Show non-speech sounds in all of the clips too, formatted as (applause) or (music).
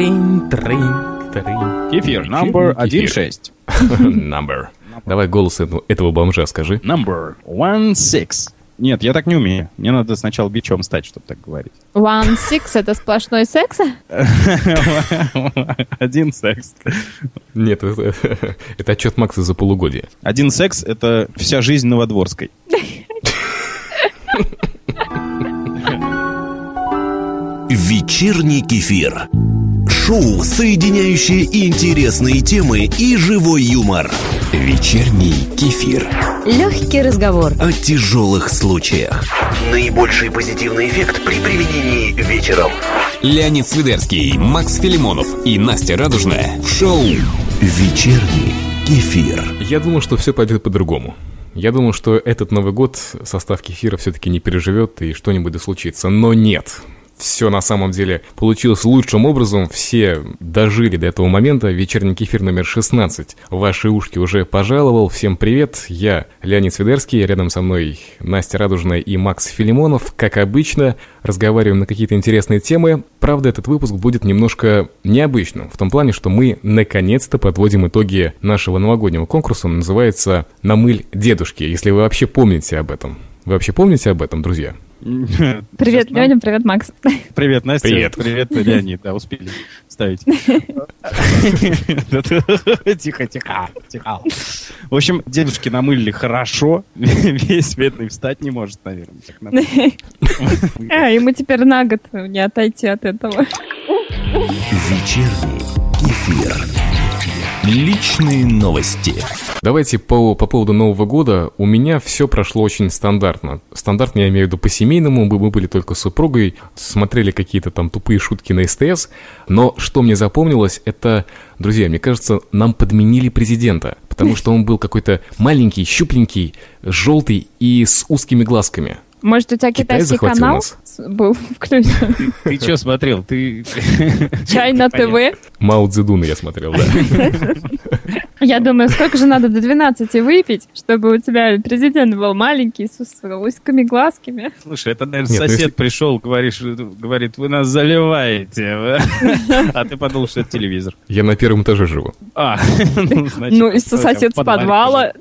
Трин, трин, трин. Кефир, number кефир. 1.6. (laughs) Number. Давай голос этого, этого бомжа скажи. Number 1.6. Нет, я так не умею. Мне надо сначала бичом стать, чтобы так говорить. One six — это сплошной секс? (laughs) Один секс. Нет, это, это отчет Макса за полугодие. Один секс — это вся жизнь Новодворской. Вечерний кефир. Шоу, соединяющее интересные темы и живой юмор. Вечерний кефир. Легкий разговор. О тяжелых случаях. Наибольший позитивный эффект при применении вечером. Леонид Свидерский, Макс Филимонов и Настя Радужная в шоу Вечерний кефир. Я думал, что все пойдет по-другому. Я думал, что этот Новый год состав кефира все-таки не переживет и что-нибудь да случится. Но нет. Все на самом деле получилось лучшим образом. Все дожили до этого момента. Вечерний кефир номер 16. Ваши ушки уже пожаловал. Всем привет. Я Леонид Свидерский. Рядом со мной Настя Радужная и Макс Филимонов. Как обычно, разговариваем на какие-то интересные темы. Правда, этот выпуск будет немножко необычным. В том плане, что мы наконец-то подводим итоги нашего новогоднего конкурса. Он называется «Намыль дедушки». Если вы вообще помните об этом. Вы вообще помните об этом, друзья? Привет, Леня, привет, Макс. Привет, Настя. Привет. Привет, Леонид. Да, успели ставить. (laughs) Тихо, тихо, тихо. В общем, дедушки намылили хорошо. Весь бедный встать не может, наверное. Так надо. (laughs) А, ему теперь на год не отойти от этого. Вечерний кефир. «Личные новости». Давайте по, по поводу Нового года. У меня все прошло очень стандартно. Стандартно я имею в виду по-семейному. Мы, мы были только с супругой, смотрели какие-то там тупые шутки на СТС. Но что мне запомнилось, это, друзья, мне кажется, нам подменили президента. Потому что он был какой-то маленький, щупленький, желтый и с узкими глазками. Может, у тебя Китай китайский канал нас. был включен? Ты что смотрел? Ты... Чай на ТВ? Мао Цзэдуна я смотрел, да. (laughs) Я думаю, сколько же надо до 12 выпить, чтобы у тебя президент был маленький, с узкими глазками. Слушай, это, наверное, Нет, ну сосед если- пришел, говоришь, говорит, вы нас заливаете. (laughs) А ты подумал, что это телевизор. Я на первом этаже живу. А, (laughs) ну, значит, Ну, и сосед с подвала.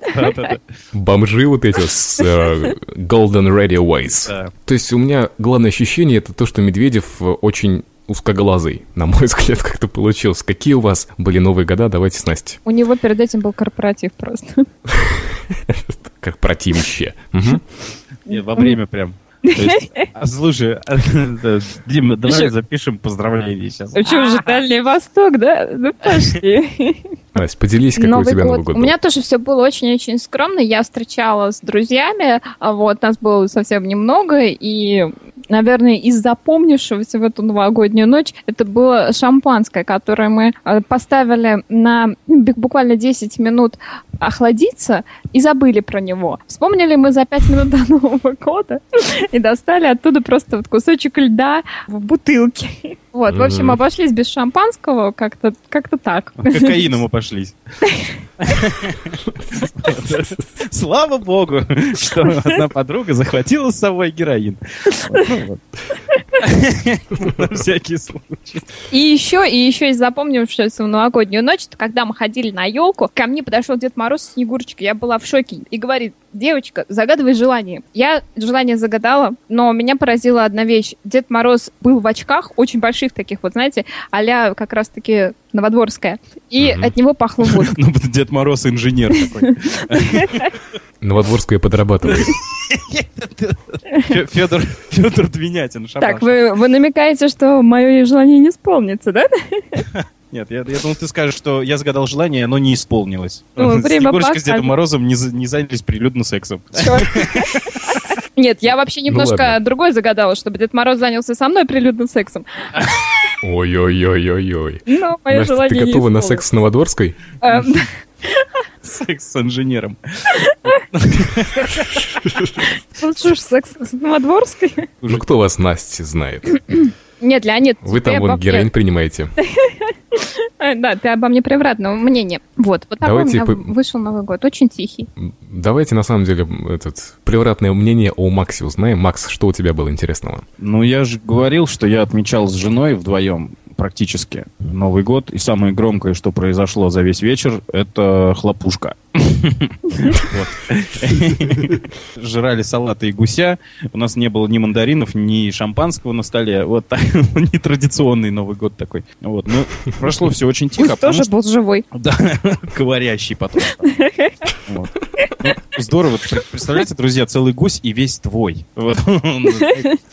Бомжи вот эти с э, Golden Radio Ways. То есть у меня главное ощущение это то, что Медведев э, очень узкоглазый, на мой (laughs) взгляд, как-то получилось. Какие у вас были новые года? Давайте с Настей. У него перед этим был корпоратив просто. (laughs) Как. Нет, во время прям. Есть, а, слушай, (laughs) да, Дима, давай запишем поздравления сейчас. Ну что же, Дальний Восток, да? Ну пошли. Настя, поделись, какой у тебя Новый год У был. меня тоже все было очень-очень скромно. Я встречалась с друзьями, а вот нас было совсем немного, и, наверное, из запомнившегося в эту новогоднюю ночь это было шампанское, которое мы э, поставили на буквально 10 минут охладиться и забыли про него. Вспомнили мы за 5 минут до Нового года (laughs) и достали оттуда просто вот кусочек льда в бутылке. (laughs) Вот, в общем, обошлись без шампанского, как-то как так. К кокаину мы (laughs) пошлись. Слава богу, что одна подруга захватила с собой героин. На всякий случай. И еще, и еще из запомнившегося в новогоднюю ночь, когда мы ходили на елку, ко мне подошел Дед Мороз с Снегурочкой, я была в шоке, и говорит, девочка, загадывай желание. Я желание загадала, но меня поразила одна вещь. Дед Мороз был в очках, очень больших таких, вот знаете, а как раз-таки Новодворская, и Мгм. от него пахло водкой. (laughs) Ну, Дед Мороз инженер такой. (laughs) Новодворская подрабатывает. Федор, Федор Двинятин, шабаш. Так, вы, вы намекаете, что мое желание не исполнится, да? (laughs) Нет, я, я думал, ты скажешь, что я загадал желание, оно не исполнилось. Ну, (laughs) время Снегурочка с Дедом покажет. Морозом не, не занялись прилюдно сексом. (laughs) Нет, я вообще немножко Ну ладно. другой загадала, чтобы Дед Мороз занялся со мной прилюдным сексом. (laughs) Ой-ой-ой-ой-ой. Но мое Настя, желание ты готова на секс с Новодворской? Эм, Секс с инженером. Лучше уж секс с Новодворской. Ну кто вас, Настя, знает? Нет, Леонид, Вы там вон героин принимаете. Э, Да, ты обо мне превратного мнения. Вот, вот такой у Давайте меня по- вышел Новый год, очень тихий. Давайте, на самом деле, этот превратное мнение о Максе узнаем. Макс, что у тебя было интересного? Ну, я же говорил, что я отмечал с женой вдвоем практически Новый год. И самое громкое, что произошло за весь вечер, это хлопушка. Жрали салаты и гуся. У нас не было ни мандаринов, ни шампанского на столе. Вот так, (laughs) нетрадиционный Новый год такой. Вот. Ну, прошло все очень тихо. Тоже был живой. Да, (laughs) говорящий потом. Ну, здорово. Представляете, друзья, целый гусь и весь твой.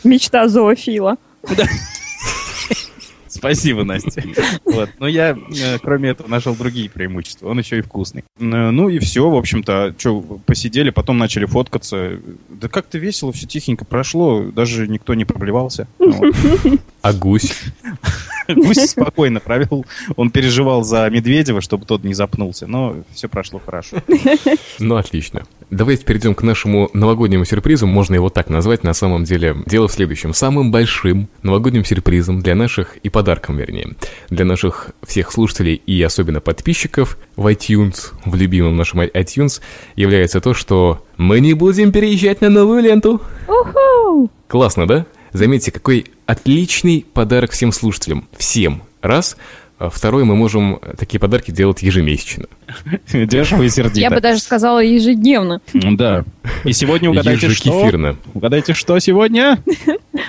Мечта зоофила. Спасибо, Настя. (laughs) Вот. Но я, э, кроме этого, нашел другие преимущества. Он еще и вкусный. Э, Ну и все, в общем-то. Что, посидели, потом начали фоткаться. Да как-то весело, все тихенько прошло. Даже никто не проблевался. Вот. (laughs) А гусь? (laughs) (laughs) Гусь спокойно провел. Он переживал за Медведева, чтобы тот не запнулся. Но все прошло хорошо. (laughs) Ну, отлично. Давайте перейдем к нашему новогоднему сюрпризу. Можно его так назвать. На самом деле, дело в следующем. Самым большим новогодним сюрпризом для наших, и подарком, вернее, для наших всех слушателей и особенно подписчиков в iTunes, в любимом нашем iTunes, является то, что мы не будем переезжать на новую ленту. Уху! Классно, да? Заметьте, какой отличный подарок всем слушателям. Всем. Раз. А Второй, мы можем такие подарки делать ежемесячно. (laughs) Дешево и сердито. Я бы даже сказала ежедневно. Ну Да. И сегодня угадайте, что? Угадайте, что сегодня?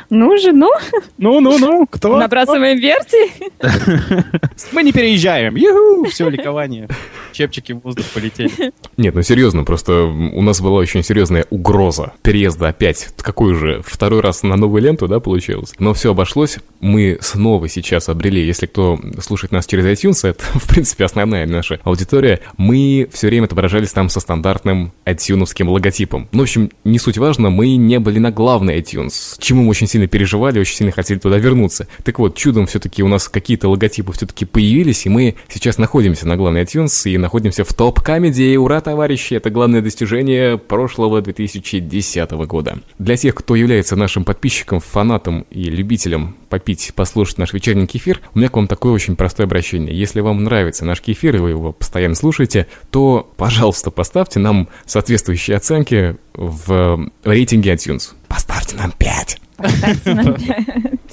Ну же, ну, Ну-ну-ну, кто? набрасываем версии. (laughs) Мы не переезжаем. Юху! Все, ликование. Чепчики в воздух полетели. Нет, ну серьезно, просто у нас была очень серьезная угроза переезда опять. Какой же? Второй раз на новую ленту, да, получилось? Но все обошлось. Мы снова сейчас обрели, если кто слушает нас через iTunes, это, (laughs) в принципе, основная наша аудитория, мы все время отображались там со стандартным iTunes логотипом. Ну, в общем, не суть важно, мы не были на главной iTunes, чему мы очень сильно переживали, очень сильно хотели туда вернуться. Так вот, чудом все-таки у нас какие-то логотипы все-таки появились, и мы сейчас находимся на главной iTunes и находимся в топ-камеди. Ура, товарищи, это главное достижение прошлого 2010 года. Для тех, кто является нашим подписчиком, фанатом и любителем попить, послушать наш вечерний кефир, у меня к вам такое очень простое обращение. Если вам нравится наш кефир, и вы его постоянно слушаете, то, пожалуйста, поставьте нам соответствующие оценки в рейтинге iTunes. Поставьте нам 5. Поставьте нам (laughs) пять.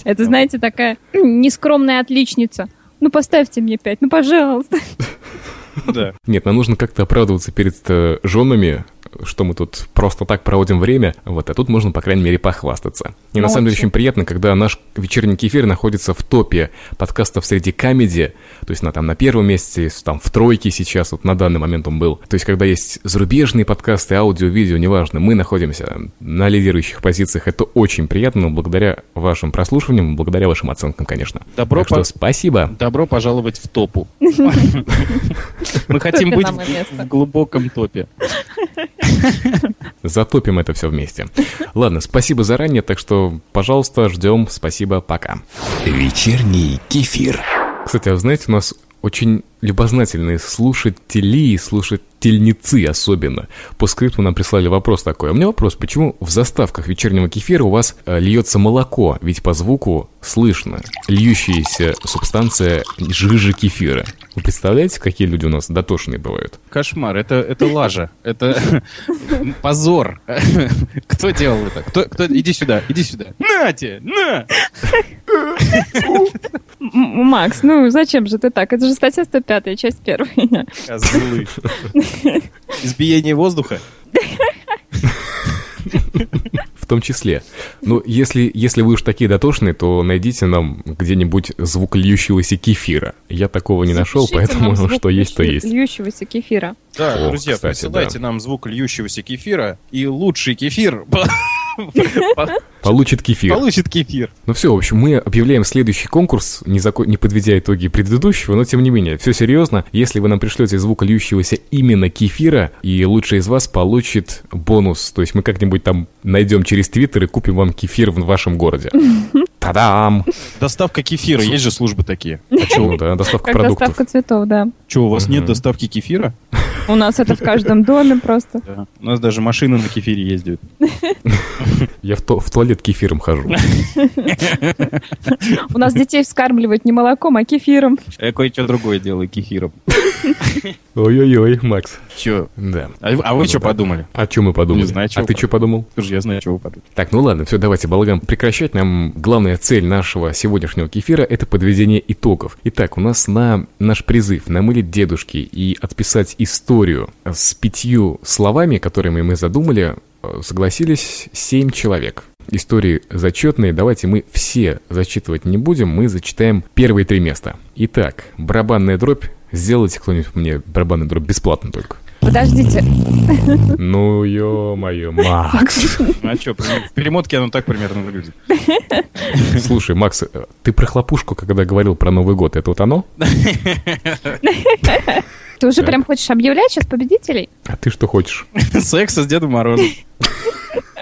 Это, знаете, такая нескромная отличница. Ну, поставьте мне пять, ну, пожалуйста. Да. Нет, нам нужно как-то оправдываться перед э, женами, что мы тут просто так проводим время, вот, а тут можно, по крайней мере, похвастаться. И на самом деле очень приятно, когда наш вечерний кефир находится в топе подкастов среди камеди, то есть на, там на первом месте, там в тройке сейчас, вот на данный момент он был. То есть когда есть зарубежные подкасты, аудио, видео, неважно, мы находимся на лидирующих позициях, это очень приятно, но благодаря вашим прослушиваниям, благодаря вашим оценкам, конечно. Добро так что по- спасибо. Добро пожаловать в топу. (laughs) Мы хотим быть в глубоком топе. (laughs) (laughs) Затопим это все вместе. Ладно, спасибо заранее, так что, пожалуйста, ждем. Спасибо, пока. Вечерний кефир. Кстати, а вы знаете, у нас очень любознательные слушатели и слушательницы особенно. По скрипту нам прислали вопрос такой. А у меня вопрос, почему в заставках вечернего кефира у вас э, льется молоко? Ведь по звуку слышно льющаяся субстанция жижи кефира. Вы представляете, какие люди у нас дотошные бывают? Кошмар, это, это лажа. Это (laughs) позор. (laughs) Кто делал это? Кто, кто, иди сюда, иди сюда. На тебе, (laughs) на! Макс, ну зачем же ты так? Это же статья 105, часть первая. Козлы. Избиение воздуха? В том числе. Ну, если, если вы уж такие дотошные, то найдите нам где-нибудь звук льющегося кефира. Я такого не нашел, поэтому нам звук что есть, то есть. Льющегося кефира. Да, О, друзья, кстати, присылайте да. нам звук льющегося кефира, и лучший кефир (laughs) Получит кефир. получит кефир. Ну все, в общем, мы объявляем следующий конкурс, не, зако- не подведя итоги предыдущего, но тем не менее, все серьезно. Если вы нам пришлете звук льющегося именно кефира, и лучший из вас получит бонус. То есть мы как-нибудь там найдем через Твиттер и купим вам кефир в вашем городе. (laughs) Та-дам! Доставка кефира, есть же службы такие. (laughs) А Ну да, доставка Как продуктов. доставка цветов, да. Что, у вас нет доставки кефира? У нас это в каждом доме просто. Да. У нас даже машины на кефире ездят. (laughs) Я в, то- в туалет кефиром хожу. У нас детей вскармливают не молоком, а кефиром. Я кое-что другое делаю кефиром. Ой-ой-ой, Макс. Че? Да. А, вы- а вы что подумали? О чем мы подумали? Не знаю, чё а ты что подумал? Слушай, я знаю, что вы подумали. Так, ну ладно, все, давайте, балаган, прекращать. Нам главная цель нашего сегодняшнего кефира – это подведение итогов. Итак, у нас на наш призыв намылить дедушки и отписать историю с пятью словами, которыми мы задумали, э, согласились семь человек. Истории зачетные, давайте мы все зачитывать не будем, мы зачитаем первые три места. Итак, барабанная дробь. Сделайте кто-нибудь мне барабанную дробь бесплатно только. Подождите, Ну, ё-моё, Макс. А что, в перемотке оно так примерно выглядит. Слушай, Макс, э, ты про хлопушку, когда говорил про Новый год, это вот оно? ты уже прям хочешь объявлять сейчас победителей? А ты что хочешь? Секса с Дедом Морозом.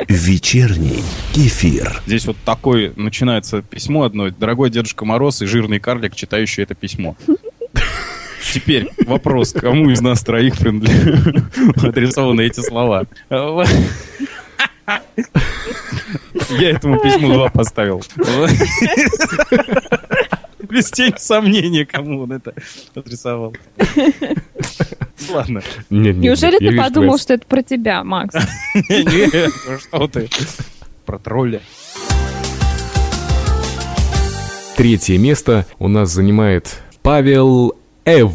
Вечерний кефир. Здесь вот такое начинается письмо одно. Дорогой Дедушка Мороз и жирный карлик, читающий это письмо. Теперь вопрос, кому из нас троих (laughs) адресованы эти слова? Я этому письму два поставил. Без тени сомнения, кому он это адресовал. Ладно. Нет, нет, Неужели ты подумал, что это про тебя, Макс? (laughs) Нет, ну что ты? Про тролля. Третье место у нас занимает Павел Эв.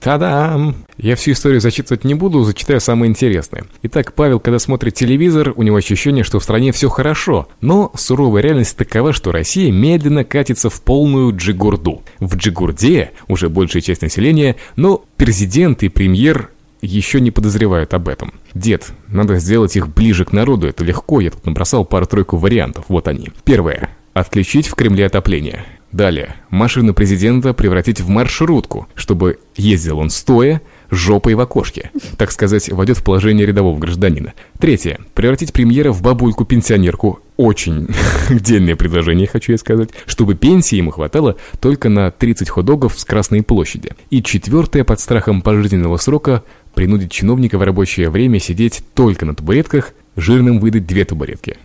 Та-дам! Я всю историю зачитывать не буду, зачитаю самое интересное. Итак, Павел, когда смотрит телевизор, у него ощущение, что в стране все хорошо. Но суровая реальность такова, что Россия медленно катится в полную джигурду. В джигурде уже большая часть населения, но президент и премьер еще не подозревают об этом. Дед, надо сделать их ближе к народу, это легко, я тут набросал пару-тройку вариантов, вот они. Первое. Отключить в Кремле отопление. Далее. Машину президента превратить в маршрутку, чтобы ездил он стоя, жопой в окошке. Так сказать, войдет в положение рядового гражданина. Третье. Превратить премьера в бабульку-пенсионерку. Очень (laughs) дельное предложение, хочу я сказать. Чтобы пенсии ему хватало только на 30 хот-догов с Красной площади. И четвертое. Под страхом пожизненного срока принудить чиновника в рабочее время сидеть только на табуретках, жирным выдать две табуретки.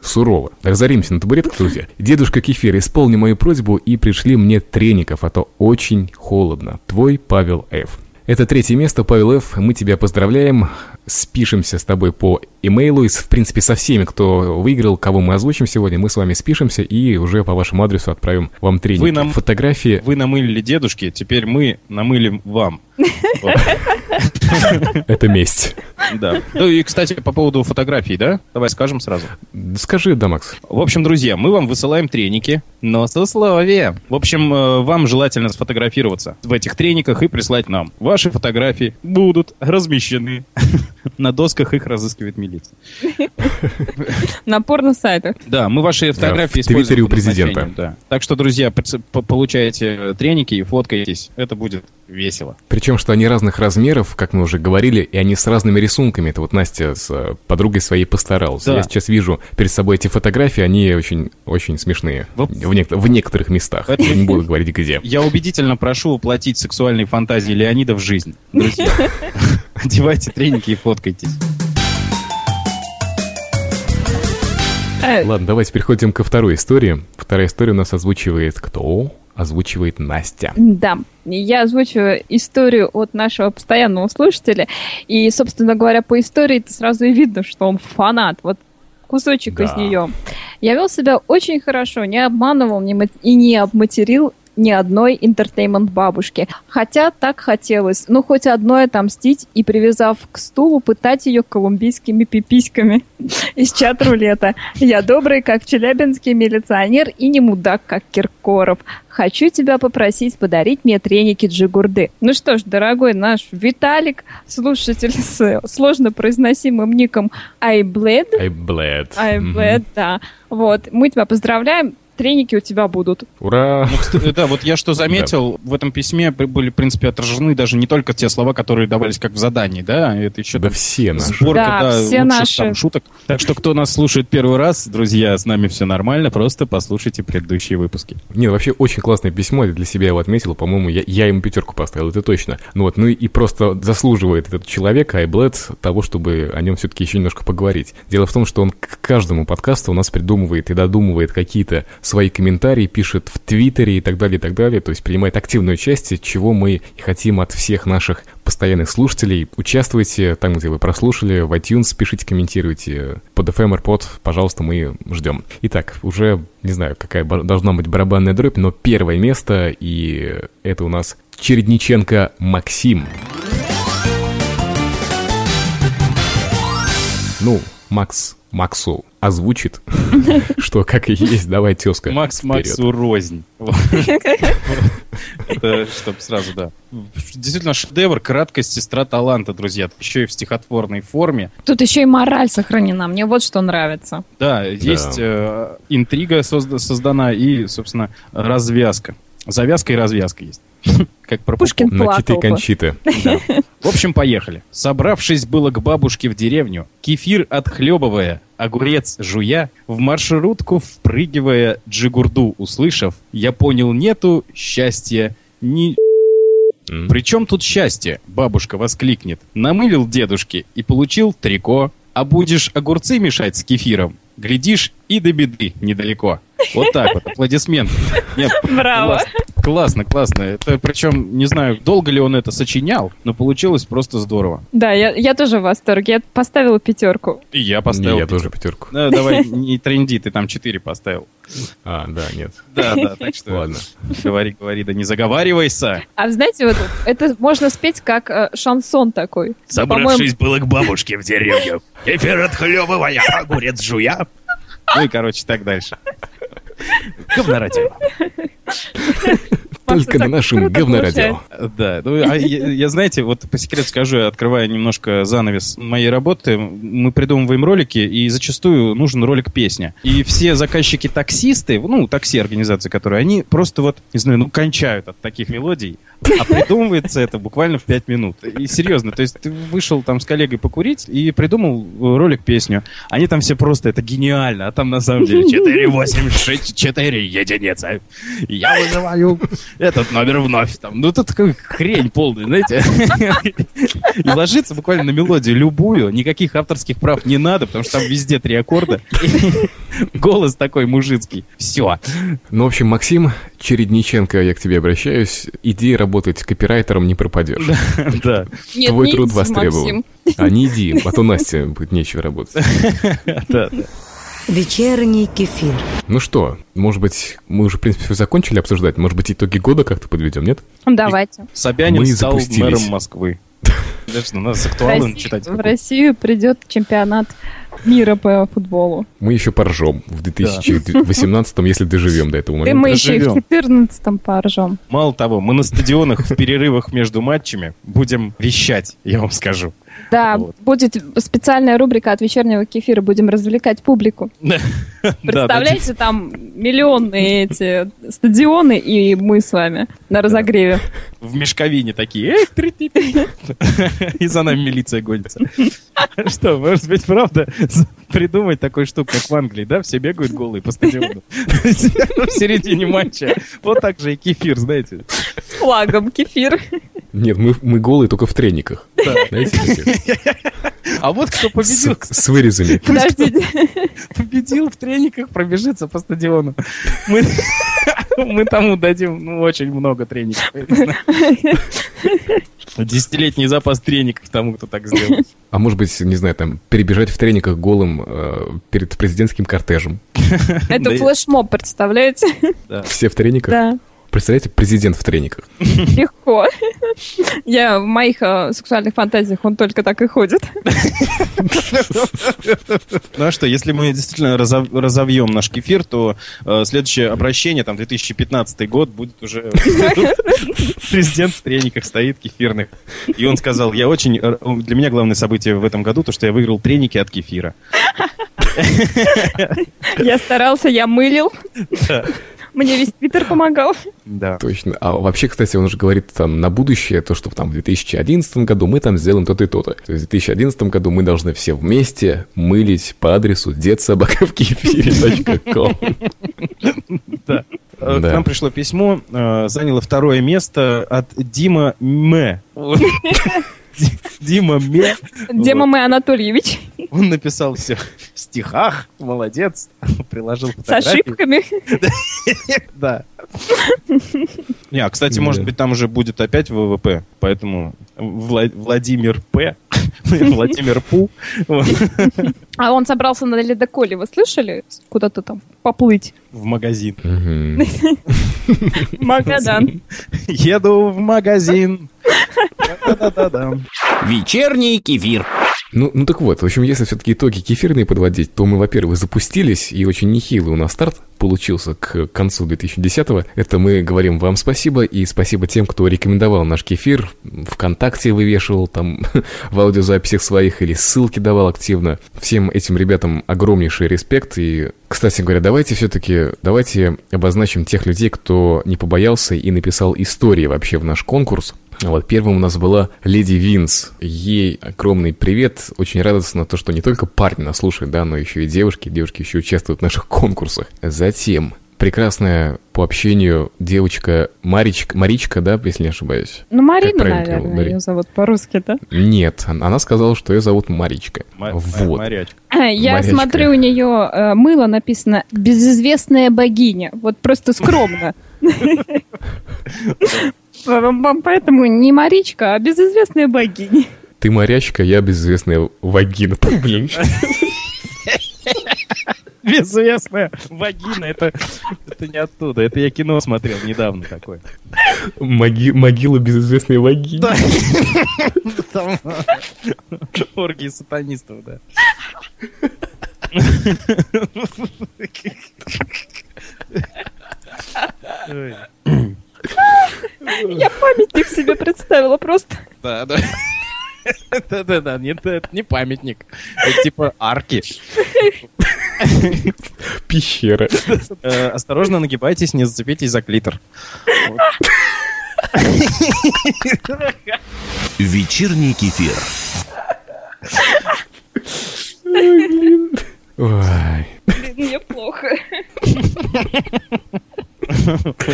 Сурово. Разоримся на табуретках, друзья. Дедушка Кефир, исполни мою просьбу и пришли мне треников, а то очень холодно. Твой Павел Ф. Это третье место, Павел Ф. Мы тебя поздравляем. Спишемся с тобой по имейлу. И, в принципе, со всеми, кто выиграл, кого мы озвучим сегодня, мы с вами спишемся и уже по вашему адресу отправим вам треники. Вы нам- Фотографии Вы намылили дедушке, теперь мы намылим вам. (laughs) (laughs) Это месть. Да. Ну и, кстати, по поводу фотографий, да? Давай скажем сразу. Скажи, да, Макс. В общем, друзья, мы вам высылаем треники, но с условия. В общем, э, вам желательно сфотографироваться в этих трениках и прислать нам. Ваши фотографии будут размещены. (laughs) На досках их разыскивает милиция. (laughs) На порно-сайтах. Да, мы ваши фотографии в Твиттере используем у президента. Так что, друзья, получаете треники и фоткаетесь. Это будет весело. Причем, что они разных размеров, как мы уже говорили, и они с разными рисунками. Это вот Настя с э, подругой своей постаралась. Да. Я сейчас вижу перед собой эти фотографии, они очень, очень смешные. Вы- В, нек- в некоторых местах. Это- Я не буду говорить где. Я убедительно прошу воплотить сексуальные фантазии Леонида в жизнь. Друзья, (laughs) одевайте треники и фоткайтесь. Ладно, давайте переходим ко второй истории. Вторая история у нас озвучивает кто? Озвучивает Настя. Да, я озвучиваю историю от нашего постоянного слушателя. И, собственно говоря, по истории это сразу и видно, что он фанат. Вот кусочек Да. из нее. Я вел себя очень хорошо, не обманывал не и не обматерил ни одной интертеймент бабушки. Хотя так хотелось, ну хоть одной отомстить и, привязав к стулу, пытать ее колумбийскими пиписьками (laughs) из чат-рулета. Я добрый, как челябинский милиционер, и не мудак, как Киркоров. Хочу тебя попросить подарить мне треники Джигурды. Ну что ж, дорогой наш Виталик, слушатель (laughs) с сложно произносимым ником Айблед, I bled. Айблед, да. Вот, мы тебя поздравляем, треники у тебя будут. Ура! Ну, кстати, да, вот я что заметил, в этом письме были, в принципе, отражены даже не только те слова, которые давались как в задании, да, это еще Да там все наши. сборка, Да, да, все лучших наши. там шуток. Так что, кто нас слушает первый раз, друзья, с нами все нормально, просто послушайте предыдущие выпуски. Не, вообще очень классное письмо, я для себя его отметил, по-моему, я, я ему пятерку поставил, это точно. Ну вот, ну и просто заслуживает этот человек, Айблет, того, чтобы о нем все-таки еще немножко поговорить. Дело в том, что он к каждому подкасту у нас придумывает и додумывает какие-то свои комментарии, пишет в Твиттере и так далее, и так далее. То есть принимает активное участие, чего мы и хотим от всех наших постоянных слушателей. Участвуйте там, где вы прослушали, в iTunes пишите, комментируйте. Под FM AirPod, пожалуйста, мы ждем. Итак, уже не знаю, какая должна быть барабанная дробь, но первое место, и это у нас Чередниченко Максим. Ну, Макс Максу озвучит, (laughs) что как и есть, давай, тезка. Макс. Максу рознь. (laughs) Это чтобы сразу, да. Действительно, шедевр, краткость, сестра таланта, друзья. Еще и в стихотворной форме. Тут еще и мораль сохранена. Мне вот что нравится. Да, есть э, интрига созда- создана и, собственно, развязка. Завязка и развязка есть. (laughs) Как про Пушкин На плакал киты бы. кончиты. Да. В общем, поехали. Собравшись было к бабушке в деревню, кефир отхлебывая, огурец жуя, в маршрутку впрыгивая, джигурду услышав, я понял, нету счастья ни... М. Причем тут счастье? Бабушка воскликнет. Намылил дедушке и получил трико. А будешь огурцы мешать с кефиром, глядишь и до беды недалеко. Вот так вот, аплодисменты. Нет, Браво. Классно, классно, классно. Это причем, не знаю, долго ли он это сочинял, но получилось просто здорово. Да, я, я тоже в восторге. Я поставила пятерку. И я Не, поставил. я тоже пятерку. Да, давай, не тренди, ты там 4 поставил. А, да, нет. Да, да, так что Ладно. говори, говори, да не заговаривайся. А знаете, вот это можно спеть как э, шансон такой. Собравшись было к бабушке в деревню, эфир отхлебывая, огурец жуя. Ну и, короче, так дальше. Говнорадио. Только на нашем говнорадио. Да, ну, а я, я, знаете, вот по секрету скажу, открывая немножко занавес моей работы, мы придумываем ролики, и зачастую нужен ролик-песня. И все заказчики-таксисты, ну, такси организации, которые, они просто вот, не знаю, ну, кончают от таких мелодий, а придумывается это буквально в 5 минут. И серьезно, то есть ты вышел там с коллегой покурить и придумал ролик-песню. Они там все просто, это гениально, а там на самом деле 4, 8, 6, 4 единицы. Я вызываю этот номер вновь. Там, ну, это такая хрень полная, знаете. И ложится буквально на мелодию любую, никаких авторских прав не надо, потому что там везде три аккорда. Голос такой мужицкий. Все. Ну, в общем, Максим Чередниченко, я к тебе обращаюсь. Иди работать копирайтером, не пропадешь. (laughs) Да. Нет, Твой труд востребован. А не иди, а то Насте будет нечего работать. (laughs) Да. Вечерний кефир. Ну что, может быть, мы уже, в принципе, все закончили обсуждать. Может быть, итоги года как-то подведем, нет? Давайте. Собянин Мы стал запустились. мэром Москвы. Даже надо с В актуалом Россию- читать. в Россию придет чемпионат мира по футболу. Мы еще поржем в 2018, если доживем до этого И момента. мы еще и в доживем. 14-м поржем. Мало того, мы на стадионах в перерывах между матчами будем вещать, я вам скажу. Да, Вот. будет специальная рубрика от вечернего кефира. Будем развлекать публику. (laughs) Представляете, там миллионные эти стадионы, и мы с вами на разогреве. в мешковине такие. (laughs) И за нами милиция гонится. (laughs) Что, может быть, правда, придумать такую штуку, как в Англии, да? Все бегают голые по стадиону. В середине матча. Вот так же и кефир, знаете. С флагом кефир. Нет, мы, мы голые только в трениках. Знаете? А вот кто победил, с вырезами. Подождите. победил в трениках, пробежится по стадиону. Мы, мы тому дадим ну, очень много треников. Десятилетний запас треников тому, кто так сделает. А может быть, не знаю, там, перебежать в трениках голым э, перед президентским кортежем. Это флешмоб, представляете? Все в трениках. Да. Представляете, президент в трениках. Легко. Я в моих э, сексуальных фантазиях он только так и ходит. Ну а что, если мы действительно разов- разовьем наш кефир, то э, следующее обращение, там, 2015 год, будет уже президент в трениках стоит, кефирных. И он сказал, я очень... э, Для меня главное событие в этом году, то, что я выиграл треники от кефира. Я старался, я мылил. Мне весь Питер помогал. Да. Точно. А вообще, кстати, он же говорит там на будущее, то, что там в 2011 году мы там сделаем то-то и то-то. То есть в 2011 году мы должны все вместе мылить по адресу детсобакавкефире.ком. Да. Э, Да. К нам пришло письмо, э, заняло второе место от Дима М. (laughs) Дима Ме. Дима Мэ Анатольевич. Он написал все в стихах, молодец, (laughs) приложил С фотографии. ошибками. (laughs) Да. Не, а, кстати, может быть, там уже будет опять ВВП, поэтому Вла- Владимир П, (laughs) Владимир Пу, А он собрался на ледоколе, вы слышали? Куда-то там поплыть. в магазин. Магадан. Еду в магазин. Да-да-да-да. Вечерний кефир. Ну, ну так вот, в общем, если все-таки итоги кефирные подводить, то мы, во-первых, запустились, и очень нехилый у нас старт получился к концу 2010-го. Это мы говорим вам спасибо, и спасибо тем, кто рекомендовал наш кефир, ВКонтакте вывешивал там (laughs) в аудиозаписях своих или ссылки давал активно. Всем этим ребятам огромнейший респект, и, кстати говоря, давайте все-таки, давайте обозначим тех людей, кто не побоялся и написал истории вообще в наш конкурс. Вот первым у нас была Леди Винс. Ей огромный привет. Очень радостно то, что не только парни нас слушают, да, но еще и девушки. Девушки еще участвуют в наших (laughs) конкурсах. Затем прекрасная по общению девочка Маричка, Маричка, да, если не ошибаюсь? Ну, Марина, наверное, ударить? ее зовут по-русски, да? Нет, он- она сказала, что ее зовут Маричка. Ма- вот. Морячка. А, Я Морячка. смотрю, у нее э, мыло написано «Безызвестная богиня». Вот просто скромно. (laughs) (laughs) Поэтому не Маричка, а безызвестная богиня. Ты морячка, я безызвестная вагина. (laughs) Блин. Безвестная вагина, это, это не оттуда. Это я кино смотрел недавно такое. Моги- могила безызвестной вагины. Там оргии сатанистов, да. Ой, (laughs) Я памятник себе представила просто. Да, да. (laughs) Да-да-да, нет, это не памятник. Это типа арки. (laughs) Пещера. Э, Осторожно нагибайтесь, не зацепитесь за клитор. Вечерний кефир. Ой. Блин, мне плохо.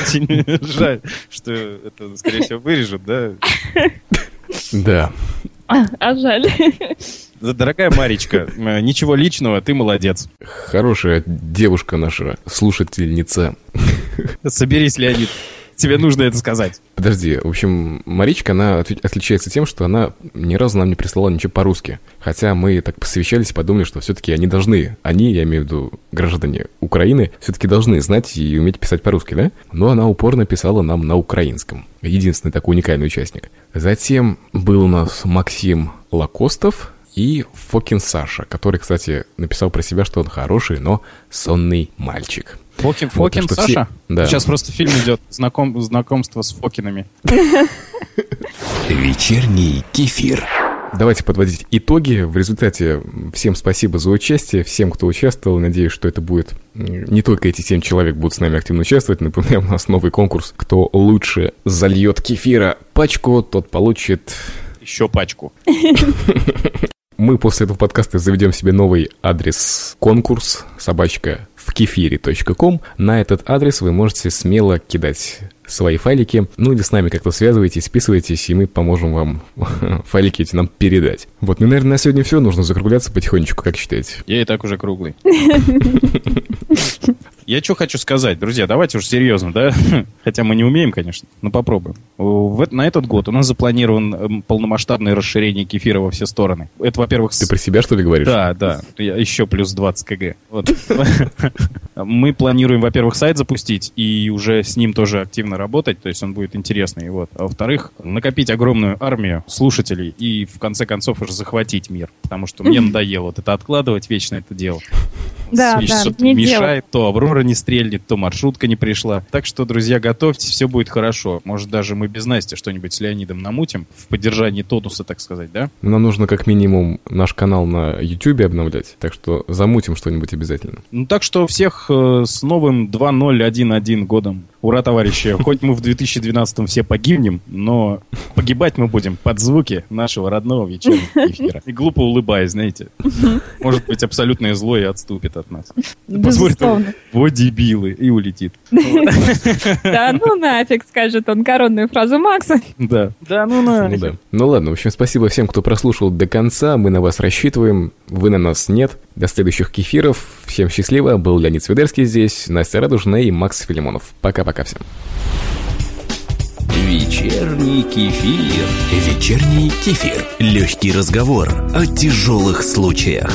Очень (laughs) жаль, что это, скорее всего, вырежут, да? Да. А, а жаль. Дорогая Маричка, ничего личного, ты молодец. Хорошая девушка наша, слушательница. Соберись, Леонид. Тебе нужно это сказать. Подожди, в общем, Маричка, она отличается тем, что она ни разу нам не прислала ничего по-русски. Хотя мы так посовещались и подумали, что все-таки они должны, они, я имею в виду граждане Украины, все-таки должны знать и уметь писать по-русски, да? Но она упорно писала нам на украинском. Единственный такой уникальный участник. Затем был у нас Максим Лакостов и Фокин Саша, который, кстати, написал про себя, что он хороший, но сонный мальчик. Фокин, Вот, Фокин, так что все- Саша? да. Сейчас просто фильм идет, знаком, знакомство с Фокинами. Вечерний кефир. Давайте подводить итоги. В результате всем спасибо за участие, всем, кто участвовал. Надеюсь, что это будет не только эти семь человек будут с нами активно участвовать. Напоминаю, у нас новый конкурс. Кто лучше зальет кефира пачку, тот получит... Еще пачку. (laughs) Мы после этого подкаста заведем себе новый адрес конкурс собачка в кефире.ком. На этот адрес вы можете смело кидать свои файлики, ну или с нами как-то связывайтесь, списывайтесь, и мы поможем вам (laughs) файлики эти нам передать. Вот, ну, наверное, на сегодня все, нужно закругляться потихонечку, как считаете? Я и так уже круглый. (laughs) Я что хочу сказать, друзья, давайте уж серьезно, да? (laughs) Хотя мы не умеем, конечно, но попробуем. В, на этот год у нас запланирован эм, полномасштабное расширение кефира во все стороны. Это, во-первых, с- Ты про себя, что ли, говоришь? Да, да. Я еще плюс 20 кг. Вот. (laughs) Мы планируем, во-первых, сайт запустить и уже с ним тоже активно работать, то есть он будет интересный. Вот. А во-вторых, накопить огромную армию слушателей и в конце концов уже захватить мир. Потому что мне (laughs) надоело вот это откладывать вечно это дело. Да, да, что-то не мешает, то Аврора не стрельнет, то маршрутка не пришла. Так что, друзья, готовьтесь, все будет хорошо. Может, даже мы без Насти что-нибудь с Леонидом намутим в поддержании тонуса, так сказать, да? Нам нужно как минимум наш канал на YouTube обновлять, так что замутим что-нибудь обязательно. Ну так что всех э, с новым 2011 годом. Ура, товарищи. (laughs) Хоть мы в 2012 все погибнем, но погибать мы будем под звуки нашего родного вечернего эфира. И глупо улыбаясь, знаете. Может быть, абсолютное зло и отступит от нас. Безусловно. вот дебилы, и улетит. Да ну нафиг, скажет он коронную фразу Макса. Да. Да, ну на. Ну да. Ну ладно, в общем, спасибо всем, кто прослушал до конца. Мы на вас рассчитываем. Вы на нас нет. До следующих кефиров. Всем счастливо. Был Леонид Свидерский здесь, Настя Радужная и Макс Филимонов. Пока-пока всем. Вечерний кефир. Вечерний кефир. Легкий разговор о тяжелых случаях.